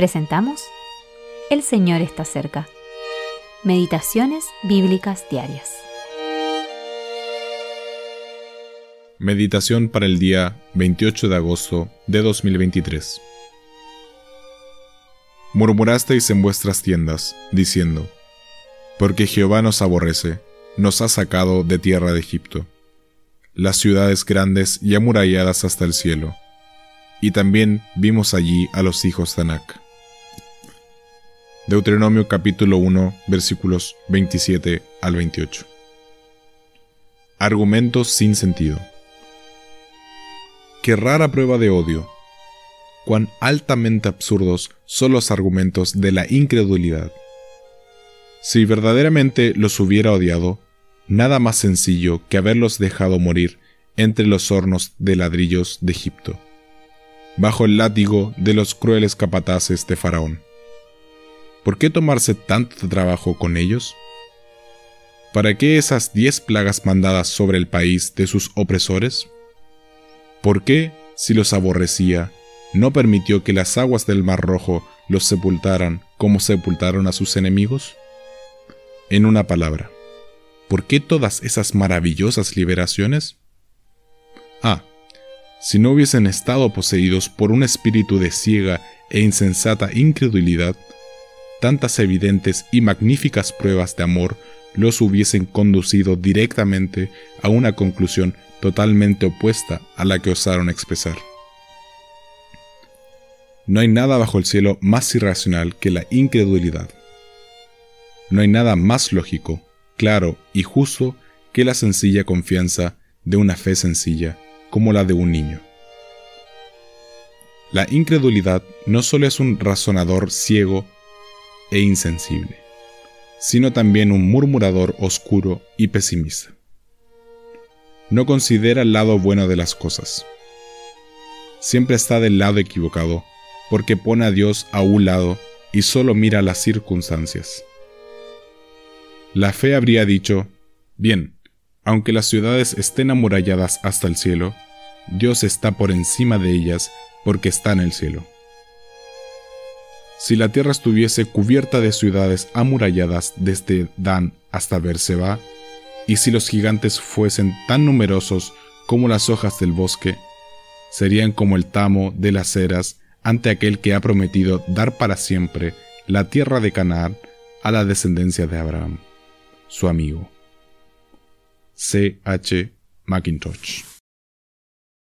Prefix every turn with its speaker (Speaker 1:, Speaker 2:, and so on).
Speaker 1: presentamos El Señor está cerca. Meditaciones Bíblicas Diarias.
Speaker 2: Meditación para el día 28 de agosto de 2023. Murmurasteis en vuestras tiendas, diciendo, Porque Jehová nos aborrece, nos ha sacado de tierra de Egipto, las ciudades grandes y amuralladas hasta el cielo, y también vimos allí a los hijos de Anac. Deuteronomio capítulo 1 versículos 27 al 28. Argumentos sin sentido. Qué rara prueba de odio. Cuán altamente absurdos son los argumentos de la incredulidad. Si verdaderamente los hubiera odiado, nada más sencillo que haberlos dejado morir entre los hornos de ladrillos de Egipto, bajo el látigo de los crueles capataces de Faraón. ¿Por qué tomarse tanto trabajo con ellos? ¿Para qué esas diez plagas mandadas sobre el país de sus opresores? ¿Por qué, si los aborrecía, no permitió que las aguas del Mar Rojo los sepultaran como sepultaron a sus enemigos? En una palabra, ¿por qué todas esas maravillosas liberaciones? Ah, si no hubiesen estado poseídos por un espíritu de ciega e insensata incredulidad, tantas evidentes y magníficas pruebas de amor los hubiesen conducido directamente a una conclusión totalmente opuesta a la que osaron expresar. No hay nada bajo el cielo más irracional que la incredulidad. No hay nada más lógico, claro y justo que la sencilla confianza de una fe sencilla como la de un niño. La incredulidad no solo es un razonador ciego e insensible, sino también un murmurador oscuro y pesimista no considera el lado bueno de las cosas. Siempre está del lado equivocado, porque pone a Dios a un lado y solo mira las circunstancias. La fe habría dicho, bien, aunque las ciudades estén amuralladas hasta el cielo, Dios está por encima de ellas porque está en el cielo. Si la tierra estuviese cubierta de ciudades amuralladas desde Dan hasta Berseba, y si los gigantes fuesen tan numerosos como las hojas del bosque, serían como el tamo de las eras ante aquel que ha prometido dar para siempre la tierra de Canaán a la descendencia de Abraham, su amigo. C. H. Macintosh